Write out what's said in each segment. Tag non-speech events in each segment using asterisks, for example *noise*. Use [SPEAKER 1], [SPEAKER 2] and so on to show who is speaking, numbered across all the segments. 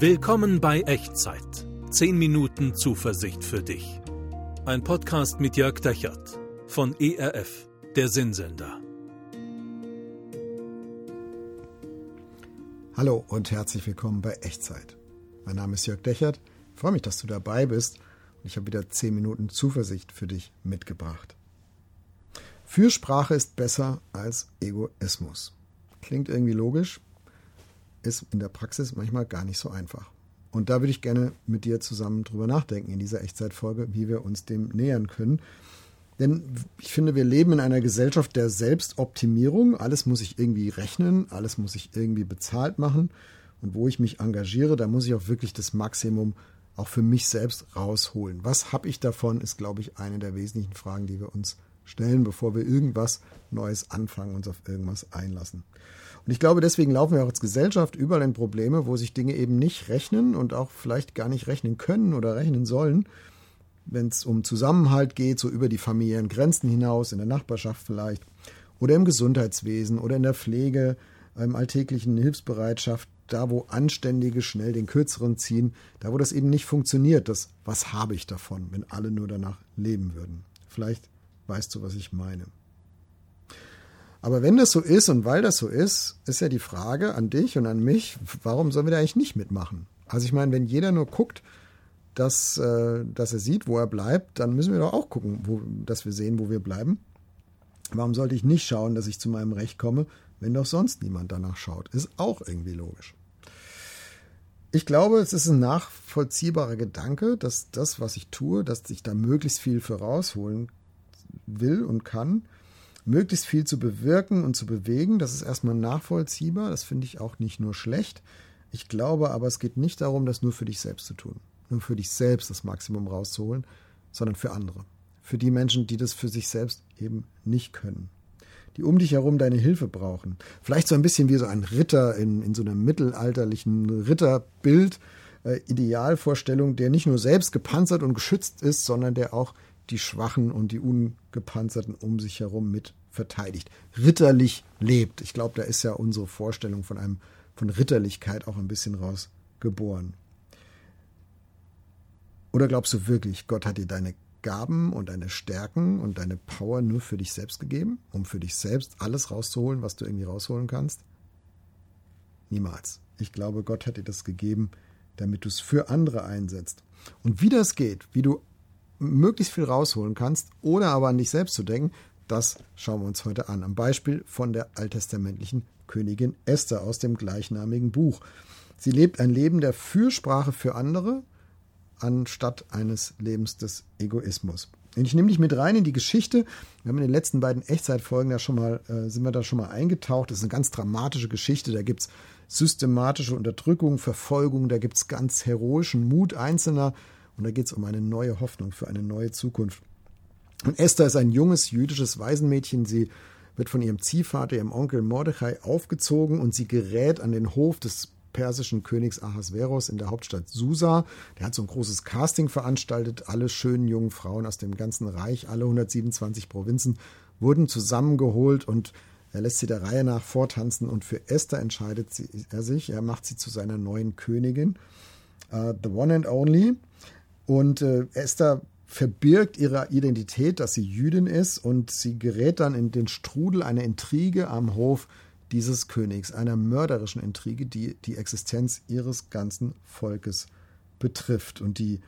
[SPEAKER 1] Willkommen bei Echtzeit. 10 Minuten Zuversicht für dich. Ein Podcast mit Jörg Dechert von ERF, der Sinnsender.
[SPEAKER 2] Hallo und herzlich willkommen bei Echtzeit. Mein Name ist Jörg Dechert. Ich freue mich, dass du dabei bist und ich habe wieder 10 Minuten Zuversicht für dich mitgebracht. Fürsprache ist besser als Egoismus. Klingt irgendwie logisch, ist in der Praxis manchmal gar nicht so einfach. Und da würde ich gerne mit dir zusammen drüber nachdenken in dieser Echtzeitfolge, wie wir uns dem nähern können. Denn ich finde, wir leben in einer Gesellschaft der Selbstoptimierung. Alles muss ich irgendwie rechnen, alles muss ich irgendwie bezahlt machen. Und wo ich mich engagiere, da muss ich auch wirklich das Maximum auch für mich selbst rausholen. Was habe ich davon, ist, glaube ich, eine der wesentlichen Fragen, die wir uns stellen, bevor wir irgendwas Neues anfangen, uns auf irgendwas einlassen. Und ich glaube, deswegen laufen wir auch als Gesellschaft überall in Probleme, wo sich Dinge eben nicht rechnen und auch vielleicht gar nicht rechnen können oder rechnen sollen. Wenn es um Zusammenhalt geht, so über die familiären Grenzen hinaus, in der Nachbarschaft vielleicht, oder im Gesundheitswesen oder in der Pflege, im alltäglichen Hilfsbereitschaft, da wo Anständige schnell den Kürzeren ziehen, da wo das eben nicht funktioniert, das was habe ich davon, wenn alle nur danach leben würden. Vielleicht weißt du, was ich meine. Aber wenn das so ist und weil das so ist, ist ja die Frage an dich und an mich, warum sollen wir da eigentlich nicht mitmachen? Also ich meine, wenn jeder nur guckt, dass, äh, dass er sieht, wo er bleibt, dann müssen wir doch auch gucken, wo, dass wir sehen, wo wir bleiben. Warum sollte ich nicht schauen, dass ich zu meinem Recht komme, wenn doch sonst niemand danach schaut? Ist auch irgendwie logisch. Ich glaube, es ist ein nachvollziehbarer Gedanke, dass das, was ich tue, dass ich da möglichst viel für rausholen will und kann möglichst viel zu bewirken und zu bewegen. Das ist erstmal nachvollziehbar. Das finde ich auch nicht nur schlecht. Ich glaube aber, es geht nicht darum, das nur für dich selbst zu tun. Nur für dich selbst das Maximum rauszuholen, sondern für andere. Für die Menschen, die das für sich selbst eben nicht können. Die um dich herum deine Hilfe brauchen. Vielleicht so ein bisschen wie so ein Ritter in, in so einem mittelalterlichen Ritterbild, äh, Idealvorstellung, der nicht nur selbst gepanzert und geschützt ist, sondern der auch die Schwachen und die Ungepanzerten um sich herum mit verteidigt. Ritterlich lebt. Ich glaube, da ist ja unsere Vorstellung von einem von Ritterlichkeit auch ein bisschen rausgeboren. Oder glaubst du wirklich, Gott hat dir deine Gaben und deine Stärken und deine Power nur für dich selbst gegeben, um für dich selbst alles rauszuholen, was du irgendwie rausholen kannst? Niemals. Ich glaube, Gott hat dir das gegeben, damit du es für andere einsetzt. Und wie das geht, wie du möglichst viel rausholen kannst, ohne aber an dich selbst zu denken, das schauen wir uns heute an. Am Beispiel von der alttestamentlichen Königin Esther aus dem gleichnamigen Buch. Sie lebt ein Leben der Fürsprache für andere, anstatt eines Lebens des Egoismus. Ich nehme dich mit rein in die Geschichte. Wir haben in den letzten beiden Echtzeitfolgen da schon mal, äh, sind wir da schon mal eingetaucht. Das ist eine ganz dramatische Geschichte. Da gibt es systematische Unterdrückung, Verfolgung, da gibt es ganz heroischen Mut Einzelner und da geht es um eine neue Hoffnung für eine neue Zukunft. Und Esther ist ein junges jüdisches Waisenmädchen. Sie wird von ihrem Ziehvater, ihrem Onkel Mordechai, aufgezogen und sie gerät an den Hof des persischen Königs Ahasveros in der Hauptstadt Susa. Der hat so ein großes Casting veranstaltet. Alle schönen jungen Frauen aus dem ganzen Reich, alle 127 Provinzen, wurden zusammengeholt und er lässt sie der Reihe nach vortanzen und für Esther entscheidet sie, er sich. Er macht sie zu seiner neuen Königin. Uh, the one and only. Und äh, Esther verbirgt ihre Identität, dass sie Jüdin ist und sie gerät dann in den Strudel einer Intrige am Hof dieses Königs, einer mörderischen Intrige, die die Existenz ihres ganzen Volkes betrifft. Und die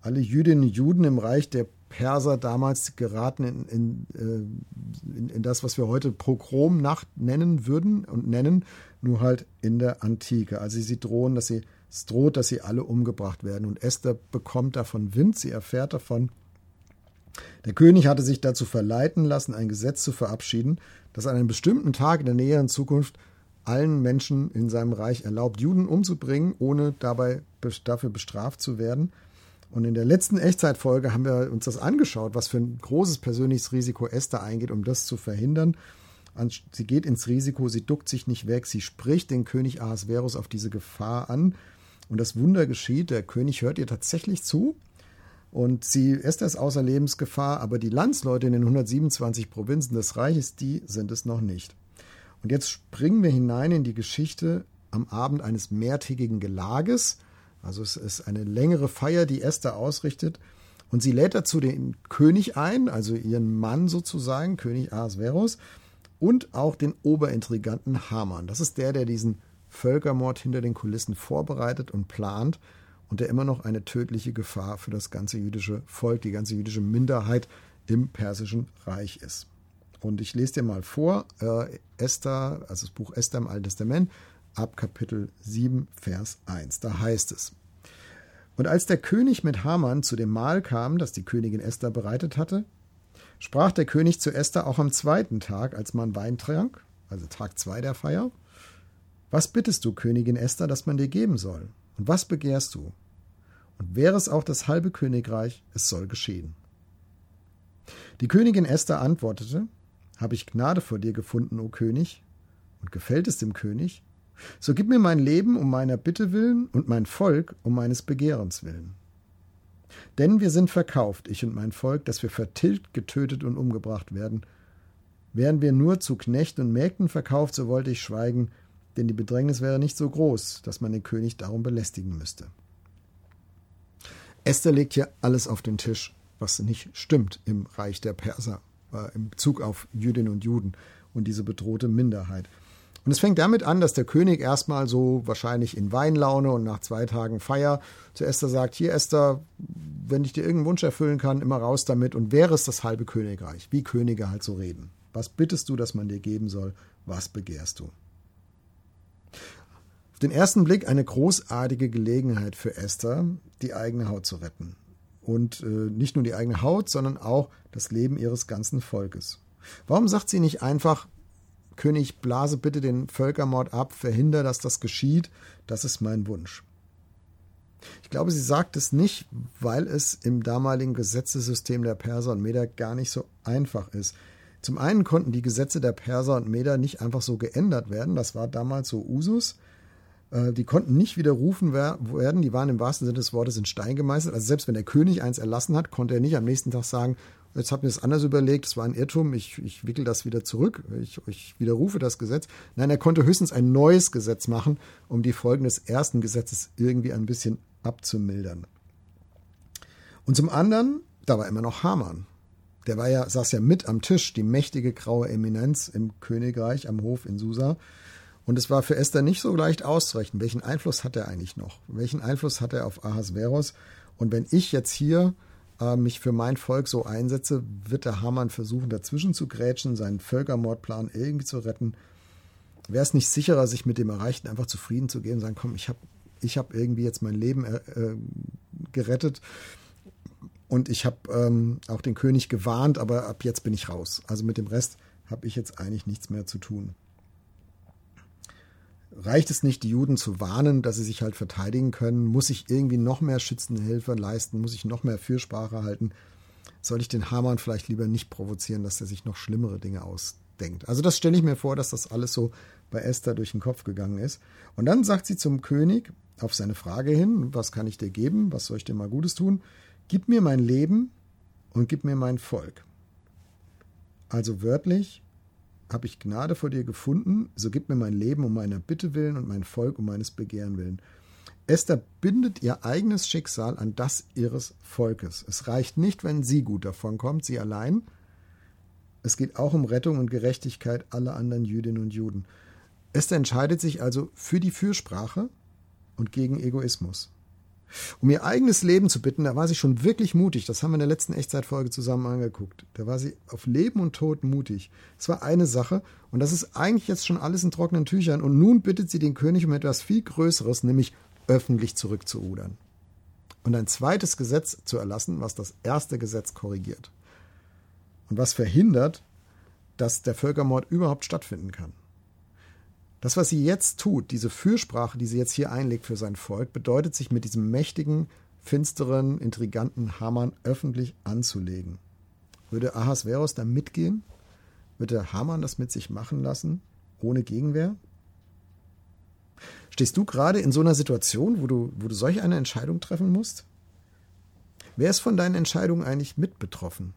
[SPEAKER 2] alle Jüdinnen und Juden im Reich der Perser damals geraten in, in, äh, in, in das, was wir heute Pogromnacht nennen würden und nennen, nur halt in der Antike. Also sie drohen, dass sie es droht, dass sie alle umgebracht werden. Und Esther bekommt davon Wind, sie erfährt davon. Der König hatte sich dazu verleiten lassen, ein Gesetz zu verabschieden, das an einem bestimmten Tag in der näheren Zukunft allen Menschen in seinem Reich erlaubt, Juden umzubringen, ohne dabei dafür bestraft zu werden. Und in der letzten Echtzeitfolge haben wir uns das angeschaut, was für ein großes persönliches Risiko Esther eingeht, um das zu verhindern. Sie geht ins Risiko, sie duckt sich nicht weg, sie spricht den König Ahasverus auf diese Gefahr an und das Wunder geschieht, der König hört ihr tatsächlich zu und sie ist es außer Lebensgefahr, aber die Landsleute in den 127 Provinzen des Reiches, die sind es noch nicht. Und jetzt springen wir hinein in die Geschichte am Abend eines mehrtägigen Gelages Also es ist eine längere Feier, die Esther ausrichtet. Und sie lädt dazu den König ein, also ihren Mann sozusagen, König Ahasverus, und auch den Oberintriganten Haman. Das ist der, der diesen Völkermord hinter den Kulissen vorbereitet und plant und der immer noch eine tödliche Gefahr für das ganze jüdische Volk, die ganze jüdische Minderheit im Persischen Reich ist. Und ich lese dir mal vor, äh, Esther, also das Buch Esther im Alten Testament, ab Kapitel 7, Vers 1. Da heißt es, und als der König mit Haman zu dem Mahl kam, das die Königin Esther bereitet hatte, sprach der König zu Esther auch am zweiten Tag, als man Wein trank, also Tag zwei der Feier, was bittest du, Königin Esther, dass man dir geben soll? Und was begehrst du? Und wäre es auch das halbe Königreich, es soll geschehen. Die Königin Esther antwortete, habe ich Gnade vor dir gefunden, o König, und gefällt es dem König, so gib mir mein Leben um meiner Bitte willen und mein Volk um meines Begehrens willen. Denn wir sind verkauft, ich und mein Volk, dass wir vertilgt, getötet und umgebracht werden. Wären wir nur zu Knechten und Mägden verkauft, so wollte ich schweigen, denn die Bedrängnis wäre nicht so groß, dass man den König darum belästigen müsste. Esther legt hier alles auf den Tisch, was nicht stimmt im Reich der Perser, äh, im Bezug auf Jüdinnen und Juden und diese bedrohte Minderheit. Und es fängt damit an, dass der König erstmal so wahrscheinlich in Weinlaune und nach zwei Tagen Feier zu Esther sagt, hier Esther, wenn ich dir irgendeinen Wunsch erfüllen kann, immer raus damit und wäre es das halbe Königreich, wie Könige halt so reden. Was bittest du, dass man dir geben soll? Was begehrst du? Auf den ersten Blick eine großartige Gelegenheit für Esther, die eigene Haut zu retten. Und äh, nicht nur die eigene Haut, sondern auch das Leben ihres ganzen Volkes. Warum sagt sie nicht einfach, König, blase bitte den Völkermord ab, verhindere, dass das geschieht. Das ist mein Wunsch. Ich glaube, sie sagt es nicht, weil es im damaligen Gesetzessystem der Perser und Meder gar nicht so einfach ist. Zum einen konnten die Gesetze der Perser und Meder nicht einfach so geändert werden. Das war damals so Usus. Äh, die konnten nicht widerrufen werden. Die waren im wahrsten Sinne des Wortes in Stein gemeißelt. Also selbst wenn der König eins erlassen hat, konnte er nicht am nächsten Tag sagen, Jetzt habe ich es anders überlegt, es war ein Irrtum, ich, ich wickel das wieder zurück, ich, ich widerrufe das Gesetz. Nein, er konnte höchstens ein neues Gesetz machen, um die Folgen des ersten Gesetzes irgendwie ein bisschen abzumildern. Und zum anderen, da war immer noch Haman. Der war ja, saß ja mit am Tisch, die mächtige graue Eminenz im Königreich am Hof in Susa. Und es war für Esther nicht so leicht auszurechnen, welchen Einfluss hat er eigentlich noch? Welchen Einfluss hat er auf Ahasveros? Und wenn ich jetzt hier äh, mich für mein Volk so einsetze, wird der Hamann versuchen, dazwischen zu grätschen, seinen Völkermordplan irgendwie zu retten. Wäre es nicht sicherer, sich mit dem Erreichten einfach zufrieden zu geben und sagen, komm, ich habe ich hab irgendwie jetzt mein Leben äh, äh, gerettet und ich habe ähm, auch den König gewarnt, aber ab jetzt bin ich raus. Also mit dem Rest habe ich jetzt eigentlich nichts mehr zu tun reicht es nicht, die Juden zu warnen, dass sie sich halt verteidigen können? Muss ich irgendwie noch mehr schützende Hilfe leisten? Muss ich noch mehr Fürsprache halten? Soll ich den Hamann vielleicht lieber nicht provozieren, dass er sich noch schlimmere Dinge ausdenkt? Also das stelle ich mir vor, dass das alles so bei Esther durch den Kopf gegangen ist. Und dann sagt sie zum König auf seine Frage hin, was kann ich dir geben? Was soll ich dir mal Gutes tun? Gib mir mein Leben und gib mir mein Volk. Also wörtlich, habe ich Gnade vor dir gefunden, so gib mir mein Leben um meiner Bitte willen und mein Volk um meines Begehren willen. Esther bindet ihr eigenes Schicksal an das ihres Volkes. Es reicht nicht, wenn sie gut davonkommt, sie allein. Es geht auch um Rettung und Gerechtigkeit aller anderen Jüdinnen und Juden. Esther entscheidet sich also für die Fürsprache und gegen Egoismus. Um ihr eigenes Leben zu bitten, da war sie schon wirklich mutig. Das haben wir in der letzten Echtzeitfolge zusammen angeguckt. Da war sie auf Leben und Tod mutig. Es war eine Sache und das ist eigentlich jetzt schon alles in trockenen Tüchern. Und nun bittet sie den König um etwas viel Größeres, nämlich öffentlich zurückzurudern. Und ein zweites Gesetz zu erlassen, was das erste Gesetz korrigiert. Und was verhindert, dass der Völkermord überhaupt stattfinden kann. Das, was sie jetzt tut, diese Fürsprache, die sie jetzt hier einlegt für sein Volk, bedeutet, sich mit diesem mächtigen, finsteren, intriganten Haman öffentlich anzulegen. Würde Ahasveros da mitgehen? Würde Haman das mit sich machen lassen, ohne Gegenwehr? Stehst du gerade in so einer Situation, wo du, wo du solch eine Entscheidung treffen musst? Wer ist von deinen Entscheidungen eigentlich mit betroffen?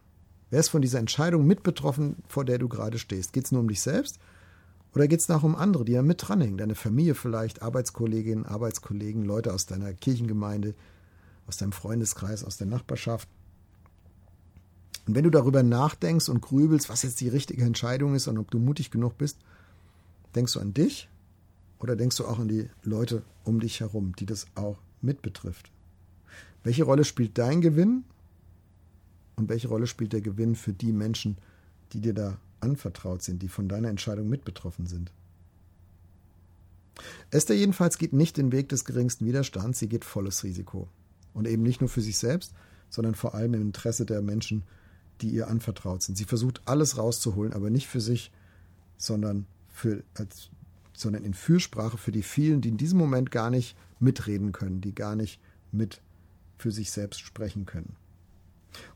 [SPEAKER 2] Wer ist von dieser Entscheidung mit betroffen, vor der du gerade stehst? Geht es nur um dich selbst Oder geht es noch um andere, die ja mit dranhängen? Deine Familie vielleicht, Arbeitskolleginnen, Arbeitskollegen, Leute aus deiner Kirchengemeinde, aus deinem Freundeskreis, aus der Nachbarschaft. Und wenn du darüber nachdenkst und grübelst, was jetzt die richtige Entscheidung ist und ob du mutig genug bist, denkst du an dich oder denkst du auch an die Leute um dich herum, die das auch mit betrifft? Welche Rolle spielt dein Gewinn und welche Rolle spielt der Gewinn für die Menschen, die dir da anvertraut sind, die von deiner Entscheidung mit betroffen sind? Esther jedenfalls geht nicht den Weg des geringsten Widerstands, sie geht volles Risiko. Und eben nicht nur für sich selbst, sondern vor allem im Interesse der Menschen, die ihr anvertraut sind. Sie versucht alles rauszuholen, aber nicht für sich, sondern, für, als, sondern in Fürsprache für die vielen, die in diesem Moment gar nicht mitreden können, die gar nicht mit für sich selbst sprechen können.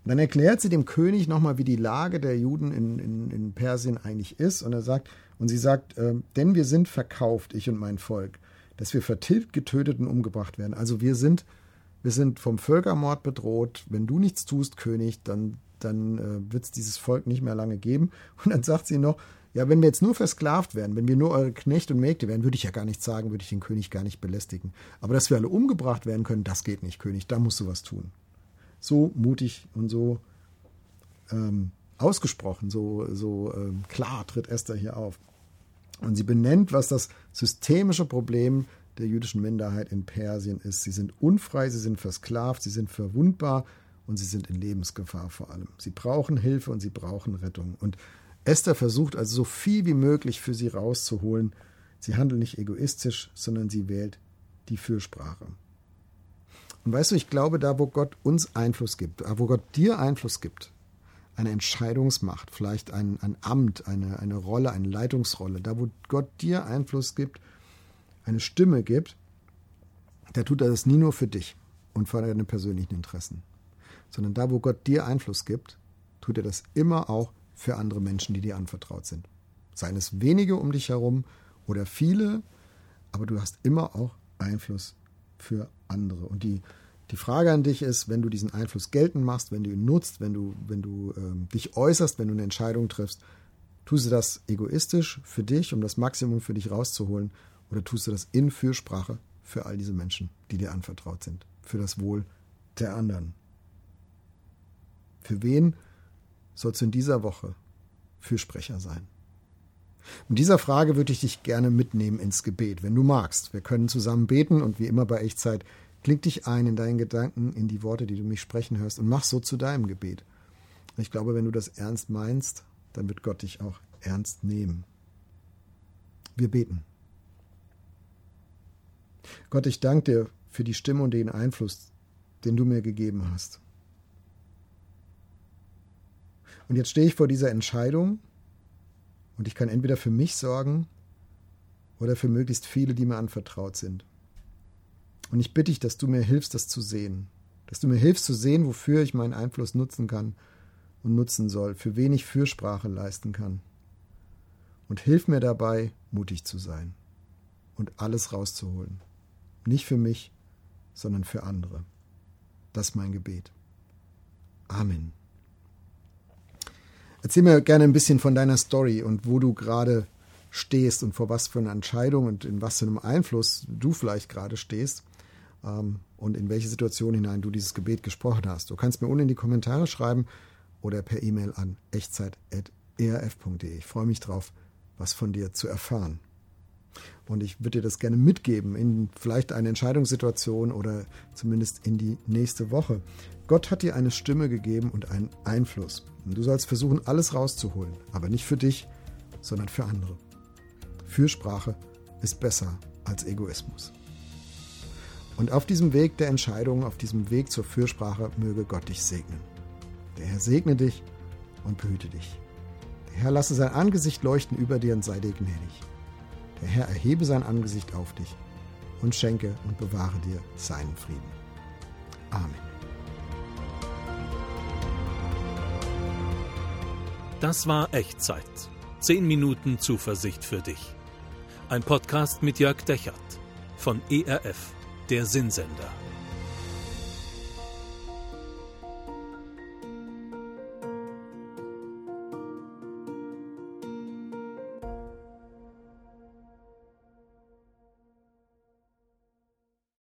[SPEAKER 2] Und dann erklärt sie dem König nochmal, wie die Lage der Juden in, in, in Persien eigentlich ist. Und er sagt, und sie sagt, äh, denn wir sind verkauft, ich und mein Volk, dass wir vertilgt, getötet und umgebracht werden. Also wir sind, wir sind vom Völkermord bedroht. Wenn du nichts tust, König, dann, dann äh, wird es dieses Volk nicht mehr lange geben. *laughs* Und dann sagt sie noch, ja, wenn wir jetzt nur versklavt wären, wenn wir nur eure Knechte und Mägde wären, würde ich ja gar nichts sagen, würde ich den König gar nicht belästigen. Aber dass wir alle umgebracht werden können, das geht nicht, König, da musst du was tun. So mutig und so ähm, ausgesprochen, so, so ähm, klar tritt Esther hier auf. Und sie benennt, was das systemische Problem der jüdischen Minderheit in Persien ist. Sie sind unfrei, sie sind versklavt, sie sind verwundbar und sie sind in Lebensgefahr vor allem. Sie brauchen Hilfe und sie brauchen Rettung. Und Esther versucht also so viel wie möglich für sie rauszuholen. Sie handelt nicht egoistisch, sondern sie wählt die Fürsprache. Und weißt du, ich glaube, da wo Gott uns Einfluss gibt, da wo Gott dir Einfluss gibt, eine Entscheidungsmacht, vielleicht ein, ein Amt, eine, eine Rolle, eine Leitungsrolle, da wo Gott dir Einfluss gibt, eine Stimme gibt, da tut er das nie nur für dich und für deine persönlichen Interessen, sondern da wo Gott dir Einfluss gibt, tut er das immer auch für andere Menschen, die dir anvertraut sind. Seien es wenige um dich herum oder viele, aber du hast immer auch Einfluss für andere. Und die, die Frage an dich ist, wenn du diesen Einfluss geltend machst, wenn du ihn nutzt, wenn du, wenn du ähm, dich äußerst, wenn du eine Entscheidung triffst, tust du das egoistisch für dich, um das Maximum für dich rauszuholen, oder tust du das in Fürsprache für all diese Menschen, die dir anvertraut sind, für das Wohl der anderen? Für wen sollst du in dieser Woche Fürsprecher sein? In dieser Frage würde ich dich gerne mitnehmen ins Gebet, wenn du magst. Wir können zusammen beten und wie immer bei Echtzeit, kling dich ein in deinen Gedanken, in die Worte, die du mich sprechen hörst und mach so zu deinem Gebet. Ich glaube, wenn du das ernst meinst, dann wird Gott dich auch ernst nehmen. Wir beten. Gott, ich danke dir für die Stimme und den Einfluss, den du mir gegeben hast. Und jetzt stehe ich vor dieser Entscheidung und ich kann entweder für mich sorgen oder für möglichst viele, die mir anvertraut sind. Und ich bitte dich, dass du mir hilfst, das zu sehen. Dass du mir hilfst zu sehen, wofür ich meinen Einfluss nutzen kann und nutzen soll, für wen ich Fürsprache leisten kann. Und hilf mir dabei, mutig zu sein und alles rauszuholen. Nicht für mich, sondern für andere. Das ist mein Gebet. Amen. Erzähl mir gerne ein bisschen von deiner Story und wo du gerade stehst und vor was für einer Entscheidung und in was für einem Einfluss du vielleicht gerade stehst ähm, und in welche Situation hinein du dieses Gebet gesprochen hast. Du kannst mir unten in die Kommentare schreiben oder per E-Mail an echtzeit.erf.de. Ich freue mich drauf, was von dir zu erfahren. Und ich würde dir das gerne mitgeben in vielleicht eine Entscheidungssituation oder zumindest in die nächste Woche. Gott hat dir eine Stimme gegeben und einen Einfluss. Und du sollst versuchen, alles rauszuholen, aber nicht für dich, sondern für andere. Fürsprache ist besser als Egoismus. Und auf diesem Weg der Entscheidung, auf diesem Weg zur Fürsprache, möge Gott dich segnen. Der Herr segne dich und behüte dich. Der Herr lasse sein Angesicht leuchten über dir und sei dir gnädig. Der Herr erhebe sein Angesicht auf dich und schenke und bewahre dir seinen Frieden. Amen.
[SPEAKER 1] Das war Echtzeit. Zehn Minuten Zuversicht für dich. Ein Podcast mit Jörg Dechert von ERF, der Sinnsender.